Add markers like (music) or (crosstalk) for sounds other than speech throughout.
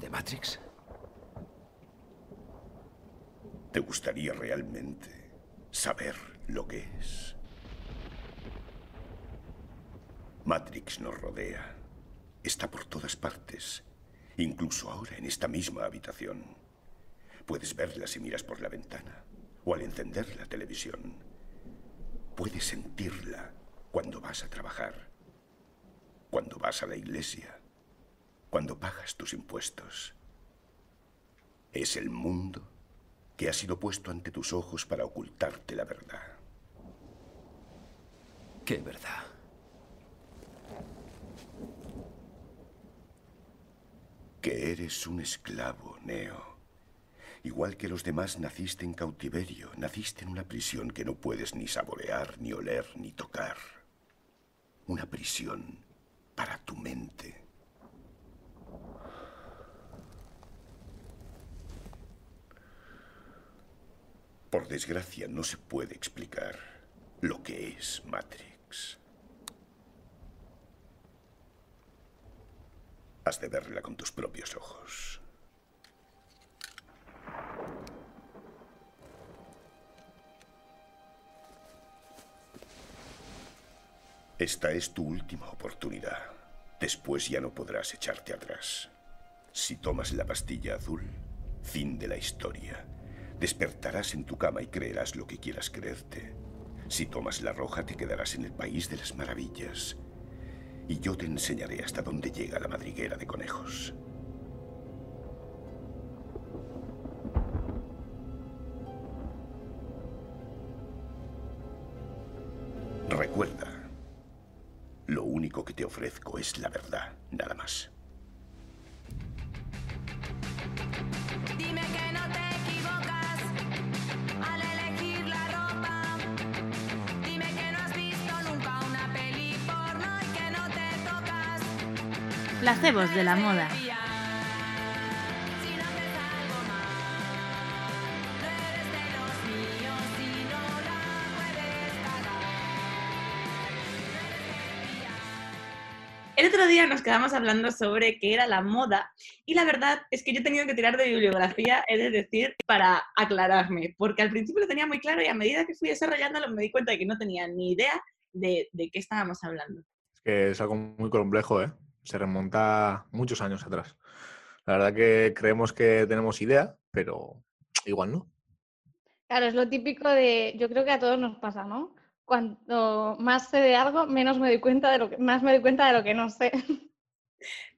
¿De Matrix? ¿Te gustaría realmente saber lo que es? Matrix nos rodea. Está por todas partes, incluso ahora en esta misma habitación. Puedes verla si miras por la ventana o al encender la televisión. Puedes sentirla cuando vas a trabajar, cuando vas a la iglesia, cuando pagas tus impuestos. Es el mundo que ha sido puesto ante tus ojos para ocultarte la verdad. ¿Qué verdad? Que eres un esclavo, Neo. Igual que los demás naciste en cautiverio, naciste en una prisión que no puedes ni saborear, ni oler, ni tocar. Una prisión para tu mente. Por desgracia, no se puede explicar lo que es Matrix. Has de verla con tus propios ojos. Esta es tu última oportunidad. Después ya no podrás echarte atrás. Si tomas la pastilla azul, fin de la historia. Despertarás en tu cama y creerás lo que quieras creerte. Si tomas la roja, te quedarás en el país de las maravillas. Y yo te enseñaré hasta dónde llega la madriguera de conejos. Recuerda, lo único que te ofrezco es la verdad, nada más. Placebos de la moda. El otro día nos quedamos hablando sobre qué era la moda y la verdad es que yo he tenido que tirar de bibliografía, he de decir, para aclararme, porque al principio lo tenía muy claro y a medida que fui desarrollándolo me di cuenta de que no tenía ni idea de, de qué estábamos hablando. Es que es algo muy complejo, ¿eh? Se remonta muchos años atrás. La verdad que creemos que tenemos idea, pero igual no. Claro, es lo típico de, yo creo que a todos nos pasa, ¿no? Cuanto más sé de algo, menos me doy cuenta de lo que, más me doy cuenta de lo que no sé. (laughs)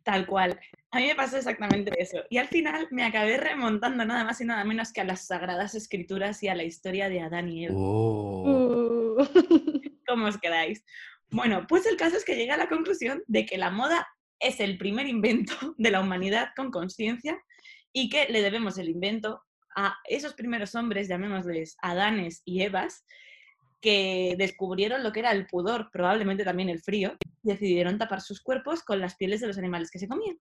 Tal cual. A mí me pasó exactamente eso. Y al final me acabé remontando nada más y nada menos que a las sagradas escrituras y a la historia de Adán y Eva. Oh. Uh. (laughs) ¿Cómo os quedáis? Bueno, pues el caso es que llega a la conclusión de que la moda es el primer invento (laughs) de la humanidad con conciencia y que le debemos el invento a esos primeros hombres, llamémosles Adanes y Evas, que descubrieron lo que era el pudor, probablemente también el frío, y decidieron tapar sus cuerpos con las pieles de los animales que se comían.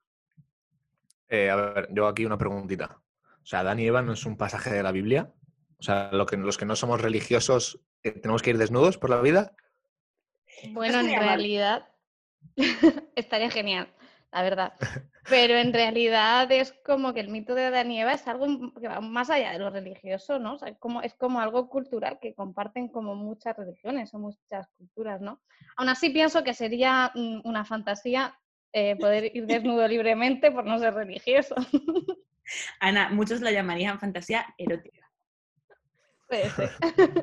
Eh, a ver, yo aquí una preguntita. O sea, Adán y Eva no es un pasaje de la Biblia. O sea, lo que, los que no somos religiosos eh, tenemos que ir desnudos por la vida. Bueno, en realidad (laughs) estaría genial, la verdad. (laughs) Pero en realidad es como que el mito de Adán y Eva es algo que va más allá de lo religioso, ¿no? O sea, como, es como algo cultural que comparten como muchas religiones o muchas culturas, ¿no? Aún así pienso que sería mm, una fantasía eh, poder ir desnudo libremente por no ser religioso. (laughs) Ana, muchos la llamarían fantasía erótica.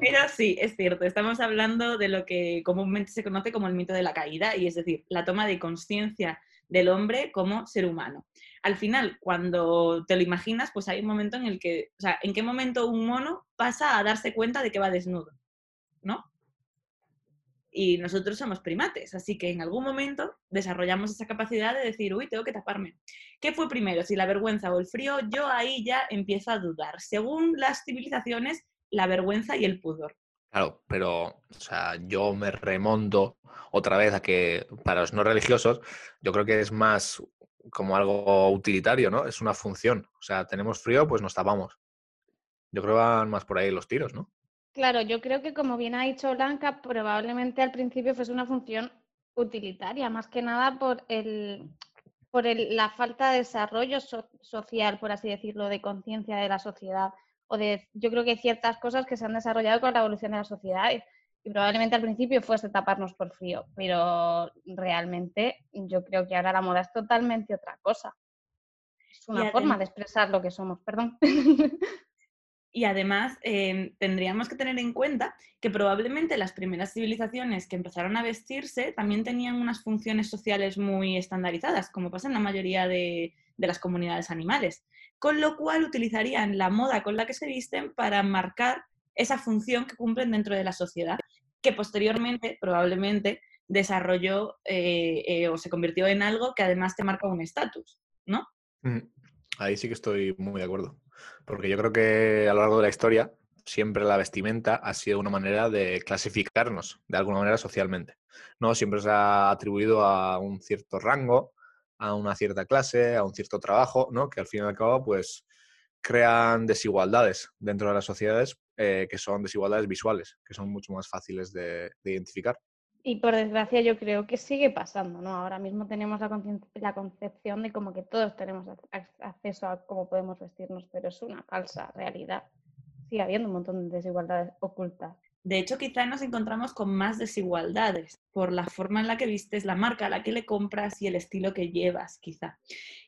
Pero sí, es cierto, estamos hablando de lo que comúnmente se conoce como el mito de la caída, y es decir, la toma de conciencia del hombre como ser humano. Al final, cuando te lo imaginas, pues hay un momento en el que, o sea, ¿en qué momento un mono pasa a darse cuenta de que va desnudo? ¿No? y nosotros somos primates, así que en algún momento desarrollamos esa capacidad de decir, uy, tengo que taparme. ¿Qué fue primero, si la vergüenza o el frío? Yo ahí ya empiezo a dudar. Según las civilizaciones, la vergüenza y el pudor. Claro, pero o sea, yo me remonto otra vez a que para los no religiosos yo creo que es más como algo utilitario, ¿no? Es una función. O sea, tenemos frío, pues nos tapamos. Yo creo que van más por ahí los tiros, ¿no? Claro, yo creo que como bien ha dicho Blanca, probablemente al principio fuese una función utilitaria, más que nada por el por el- la falta de desarrollo so- social, por así decirlo, de conciencia de la sociedad o de yo creo que hay ciertas cosas que se han desarrollado con la evolución de la sociedad y, probablemente al principio fuese taparnos por frío, pero realmente yo creo que ahora la moda es totalmente otra cosa. Es una forma de expresar lo que somos, perdón. (laughs) Y además em, tendríamos que tener en cuenta que probablemente las primeras civilizaciones que empezaron a vestirse también tenían unas funciones sociales muy estandarizadas, como pasa en la mayoría de, de las comunidades animales, con lo cual utilizarían la moda con la que se visten para marcar esa función que cumplen dentro de la sociedad, que posteriormente probablemente desarrolló eh, eh, o se convirtió en algo que además te marca un estatus, ¿no? Mm, Ahí sí que estoy muy de acuerdo. Porque yo creo que a lo largo de la historia siempre la vestimenta ha sido una manera de clasificarnos de alguna manera socialmente. ¿no? Siempre se ha atribuido a un cierto rango, a una cierta clase, a un cierto trabajo, ¿no? que al fin y al cabo pues crean desigualdades dentro de las sociedades eh, que son desigualdades visuales, que son mucho más fáciles de, de identificar. Y por desgracia yo creo que sigue pasando, ¿no? Ahora mismo tenemos la, la concepción de como que todos tenemos ac- ac- acceso a cómo podemos vestirnos, pero es una falsa realidad. Sigue habiendo un montón de desigualdades ocultas. De hecho, quizá nos encontramos con más desigualdades por la forma en la que vistes, la marca a la que le compras y el estilo que llevas, quizá.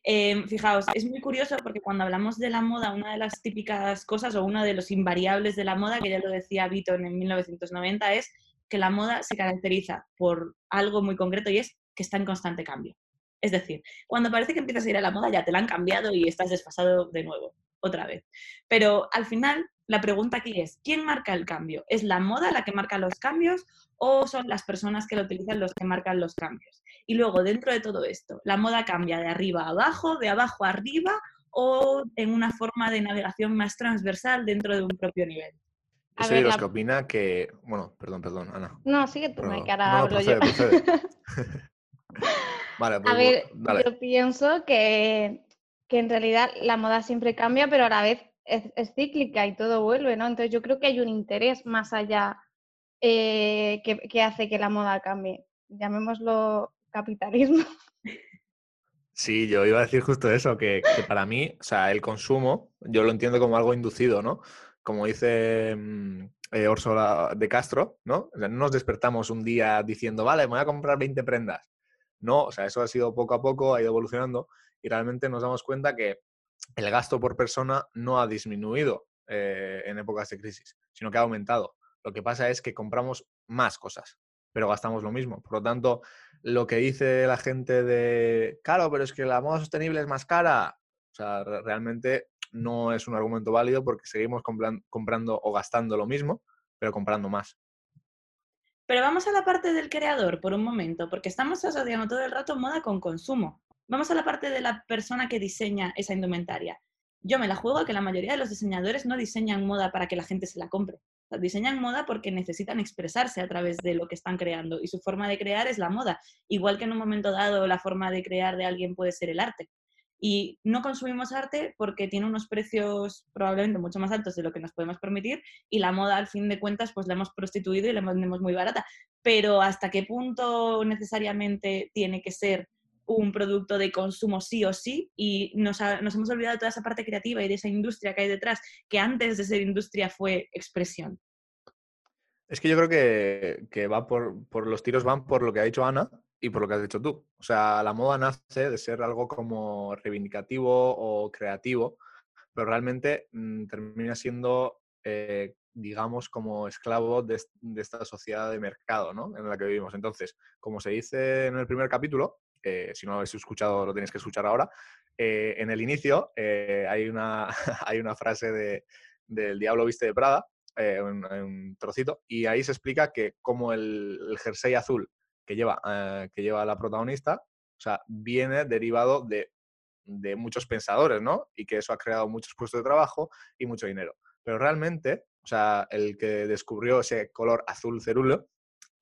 Eh, fijaos, es muy curioso porque cuando hablamos de la moda, una de las típicas cosas o uno de los invariables de la moda, que ya lo decía Vito en 1990, es que la moda se caracteriza por algo muy concreto y es que está en constante cambio. Es decir, cuando parece que empiezas a ir a la moda ya te la han cambiado y estás desfasado de nuevo, otra vez. Pero al final, la pregunta aquí es, ¿quién marca el cambio? ¿Es la moda la que marca los cambios o son las personas que lo utilizan los que marcan los cambios? Y luego, dentro de todo esto, ¿la moda cambia de arriba a abajo, de abajo a arriba o en una forma de navegación más transversal dentro de un propio nivel? A Yo soy ver, de los la- que opina que... Bueno, perdón, perdón, Ana. No, sigue tú, Mike, que ahora no, hablo yo. procede, procede. (laughs) Vale, pues A ver, dale. yo pienso que, que en realidad la moda siempre cambia, pero a la vez es, cíclica y todo vuelve, ¿no? Entonces yo creo que hay un interés más allá eh, que, que hace que la moda cambie. Llamémoslo capitalismo. (laughs) Sí, yo iba a decir justo eso, que, para mí, o sea, el consumo, yo lo entiendo como algo inducido, ¿no? Como dice mm, eh, Úrsula de Castro, ¿no? O sea, no nos despertamos un día diciendo, vale, voy a comprar 20 prendas. No, o sea, eso ha sido poco a poco, ha ido evolucionando y realmente nos damos cuenta que el gasto por persona no ha disminuido eh, en épocas de crisis, sino que ha aumentado. Lo que pasa es que compramos más cosas, pero gastamos lo mismo. Por lo tanto, lo que dice la gente de, claro, pero es que la moda sostenible es más cara, o sea, re- realmente no es un argumento válido porque seguimos compran- comprando o gastando lo mismo, pero comprando más. Pero vamos a la parte del creador por un momento, porque estamos asociando todo el rato moda con consumo. Vamos a la parte de la persona que diseña esa indumentaria. Yo me la juego que la mayoría de los diseñadores no diseñan moda para que la gente se la compre. Diseñan moda porque necesitan expresarse a través de lo que están creando y su forma de crear es la moda. Igual que en un momento dado la forma de crear de alguien puede ser el arte. Y no consumimos arte porque tiene unos precios probablemente mucho más altos de lo que nos podemos permitir y la moda al fin de cuentas pues la hemos prostituido y la vendemos muy barata. Pero hasta qué punto necesariamente tiene que ser un producto de consumo sí o sí y nos, hemos olvidado de toda esa parte creativa y de esa industria que hay detrás, que antes de ser industria fue expresión. Es que yo creo que, va por, los tiros van por lo que ha dicho Ana y por lo que has dicho tú. O sea, la moda nace de ser algo como reivindicativo o creativo, pero realmente mm, termina siendo, eh, digamos, como esclavo de, de esta sociedad de mercado ¿no? en la que vivimos. Entonces, como se dice en el primer capítulo, eh, si no lo habéis escuchado, lo tenéis que escuchar ahora, eh, en el inicio eh, hay, una, (laughs) hay una frase de, del Diablo Viste de Prada eh, un, un trocito, y ahí se explica que como el, el jersey azul que lleva, eh, que lleva la protagonista, o sea, viene derivado de, de muchos pensadores, ¿no? Y que eso ha creado muchos puestos de trabajo y mucho dinero. Pero realmente, o sea, el que descubrió ese color azul cerúleo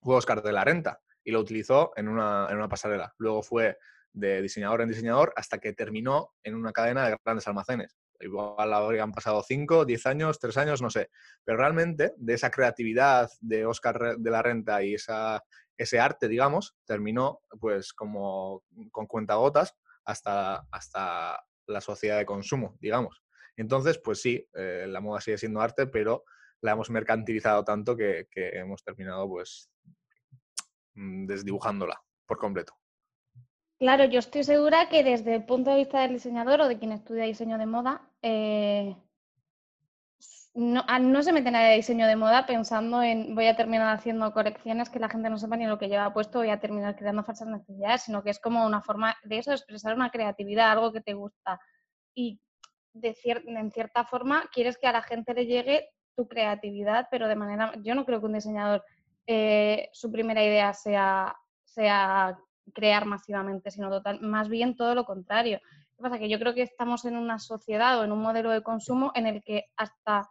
fue Oscar de la Renta y lo utilizó en una, en una pasarela. Luego fue de diseñador en diseñador hasta que terminó en una cadena de grandes almacenes. Igual habrían pasado 5, 10 años, 3 años, no sé. Pero realmente de esa creatividad de Oscar de la Renta y esa, ese arte, digamos, terminó pues como con cuentagotas hasta, hasta la sociedad de consumo, digamos. Entonces, pues sí, eh, la moda sigue siendo arte, pero la hemos mercantilizado tanto que, que hemos terminado pues desdibujándola por completo. Claro, yo estoy segura que desde el punto de vista del diseñador o de quien estudia diseño de moda, eh, no, ah, no se mete nadie de diseño de moda pensando en voy a terminar haciendo colecciones que la gente no sepa ni lo que lleva puesto, voy a terminar creando falsas necesidades, sino que es como una forma de eso, de expresar una creatividad, algo que te gusta. Y de cier- en cierta forma quieres que a la gente le llegue tu creatividad, pero de manera, yo no creo que un diseñador eh, su primera idea sea, sea crear masivamente, sino total, más bien todo lo contrario. ¿Qué pasa? Que yo creo que estamos en una sociedad o en un modelo de consumo en el que hasta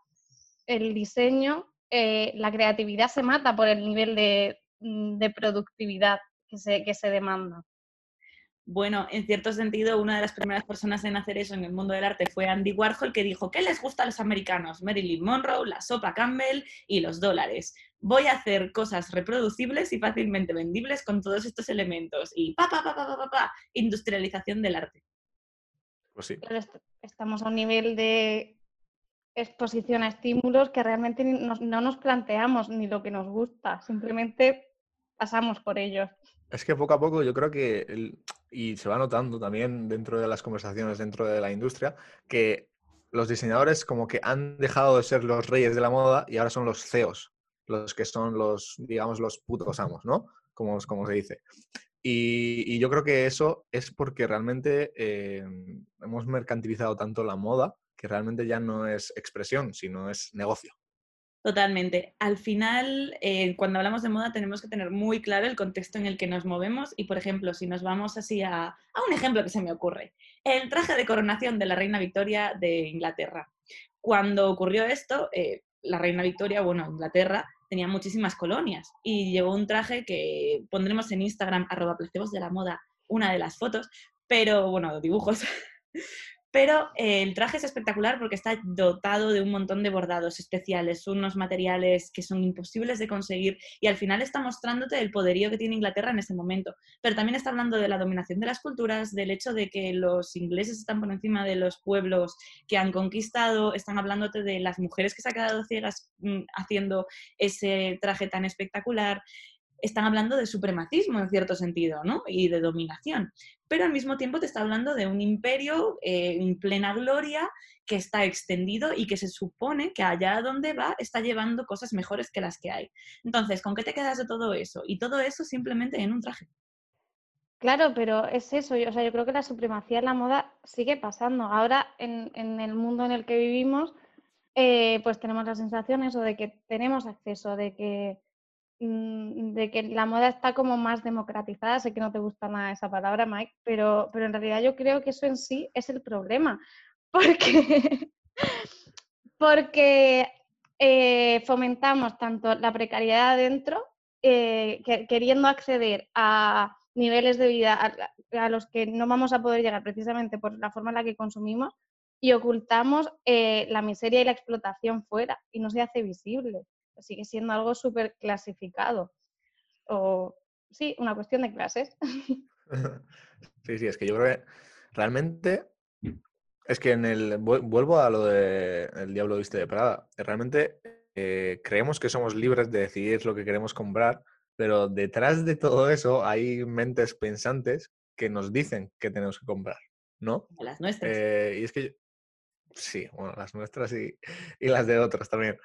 el diseño, eh, la creatividad se mata por el nivel de, mm, de productividad que se, que se demanda. Bueno, en cierto sentido, una de las primeras personas en hacer eso en el mundo del arte fue Andy Warhol, que dijo, ¿qué les gusta a los americanos? Marilyn Monroe, la sopa Campbell y los dólares. Voy a hacer cosas reproducibles y fácilmente vendibles con todos estos elementos. Y pa, pa, pa, pa, pa, pa, pa, industrialización del arte. Pues sí. Pero est- estamos a un nivel de exposición a estímulos que realmente nos- no nos planteamos ni lo que nos gusta, simplemente pasamos por ellos. Es que poco a poco yo creo que, el- y se va notando también dentro de las conversaciones dentro de la industria, que los diseñadores como que han dejado de ser los reyes de la moda y ahora son los CEOs, los que son los, digamos, los putos amos, ¿no? Como, como se dice. Y, yo creo que eso es porque realmente eh, hemos mercantilizado tanto la moda que realmente ya no es expresión, sino es negocio. Totalmente. Al final, eh, cuando hablamos de moda, tenemos que tener muy claro el contexto en el que nos movemos y, por ejemplo, si nos vamos así a, a un ejemplo que se me ocurre, el traje de coronación de la reina Victoria de Inglaterra. Cuando ocurrió esto, eh, la reina Victoria, bueno, Inglaterra, tenía muchísimas colonias y llevó un traje que pondremos en Instagram, arroba de la moda, una de las fotos, pero, bueno, dibujos. (laughs) Pero eh, el traje es espectacular porque está dotado de un montón de bordados especiales, unos materiales que son imposibles de conseguir y al final está mostrándote el poderío que tiene Inglaterra en ese momento. Pero también está hablando de la dominación de las culturas, del hecho de que los ingleses están por encima de los pueblos que han conquistado, están hablándote de las mujeres que se han quedado ciegas mm, haciendo ese traje tan espectacular están hablando de supremacismo en cierto sentido, ¿no? Y de dominación. Pero al mismo tiempo te está hablando de un imperio eh, en plena gloria que está extendido y que se supone que allá donde va está llevando cosas mejores que las que hay. Entonces, ¿con qué te quedas de todo eso? Y todo eso simplemente en un traje. Claro, pero es eso, yo, o sea, yo creo que la supremacía en la moda sigue pasando. Ahora, en, en el mundo en el que vivimos, eh, pues tenemos la sensación de que tenemos acceso, de que, de que la moda está como más democratizada. Sé que no te gusta nada esa palabra, Mike, pero, pero en realidad yo creo que eso en sí es el problema. (laughs) Porque, porque eh, fomentamos tanto la precariedad adentro, eh, que- queriendo acceder a niveles de vida a, a los que no vamos a poder llegar precisamente por la forma en la que consumimos y ocultamos eh, la miseria y la explotación fuera y no se hace visible. Sigue siendo algo súper clasificado. O sí, una cuestión de clases. (laughs) Sí, sí, es que yo creo que realmente es que en el vu- vuelvo a lo de El Diablo Viste de Prada. Realmente eh, creemos que somos libres de decidir lo que queremos comprar, pero detrás de todo eso hay mentes pensantes que nos dicen que tenemos que comprar, ¿no? Las nuestras. Eh, y es que yo- sí, bueno, las nuestras y, y las de otras también.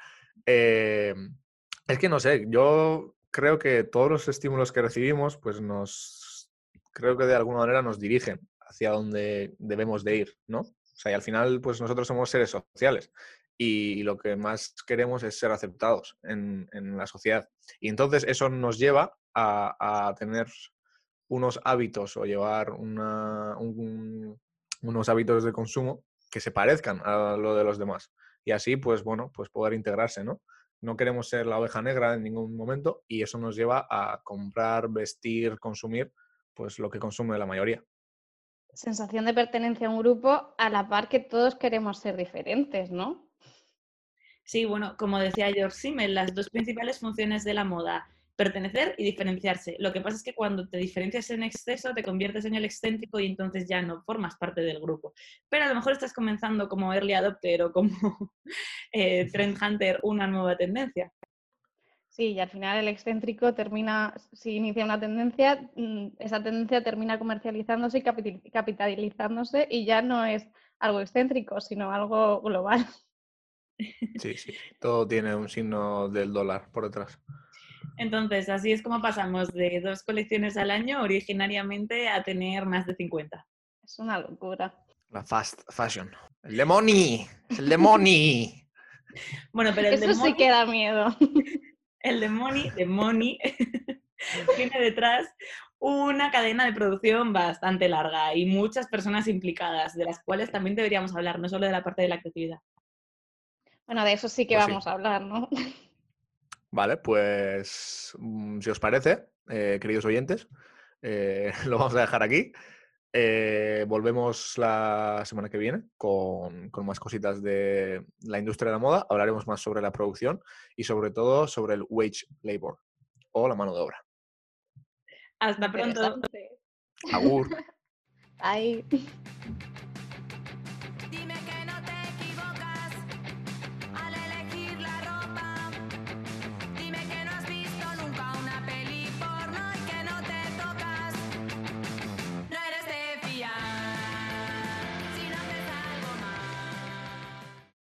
Eh, es que no sé, yo creo que todos los estímulos que recibimos, pues nos, creo que de alguna manera nos dirigen hacia donde debemos de ir, ¿no? O sea, y al final, pues nosotros somos seres sociales y lo que más queremos es ser aceptados en, la sociedad. Y entonces eso nos lleva a, tener unos hábitos o llevar unos hábitos de consumo que se parezcan a lo de los demás. Y así, pues bueno, pues poder integrarse, ¿no? No queremos ser la oveja negra en ningún momento y eso nos lleva a comprar, vestir, consumir, pues lo que consume la mayoría. Sensación de pertenencia a un grupo a la par que todos queremos ser diferentes, ¿no? Sí, bueno, como decía George Simmel, las dos principales funciones de la moda, pertenecer y diferenciarse. Lo que pasa es que cuando te diferencias en exceso, te conviertes en el excéntrico y entonces ya no formas parte del grupo. Pero a lo mejor estás comenzando como early adopter o como (laughs) eh, trend hunter una nueva tendencia. Sí, y al final el excéntrico termina, si inicia una tendencia, mm, esa tendencia termina comercializándose y capital- capitalizándose y ya no es algo excéntrico, sino algo global. Sí, sí. Todo tiene un signo del dólar por detrás. Entonces, así es como pasamos de dos colecciones al año originariamente a tener más de 50. Es una locura. La fast fashion. El de money. Es el de money. (laughs) Bueno, pero el Eso de sí que da miedo. (laughs) el de Money, de Money, (laughs) tiene detrás una cadena de producción bastante larga y muchas personas implicadas, de las cuales también deberíamos hablar, no solo de la parte de la creatividad. Bueno, de eso sí que Pues sí. vamos a hablar, ¿no? Vale, pues mm, si os parece, eh, queridos oyentes, eh, (laughs) lo vamos a dejar aquí. Eh, volvemos la semana que viene con, con más cositas de la industria de la moda. Hablaremos más sobre la producción y sobre todo sobre el wage labor o la mano de obra. Hasta pronto. Agur. (laughs) Bye. (laughs)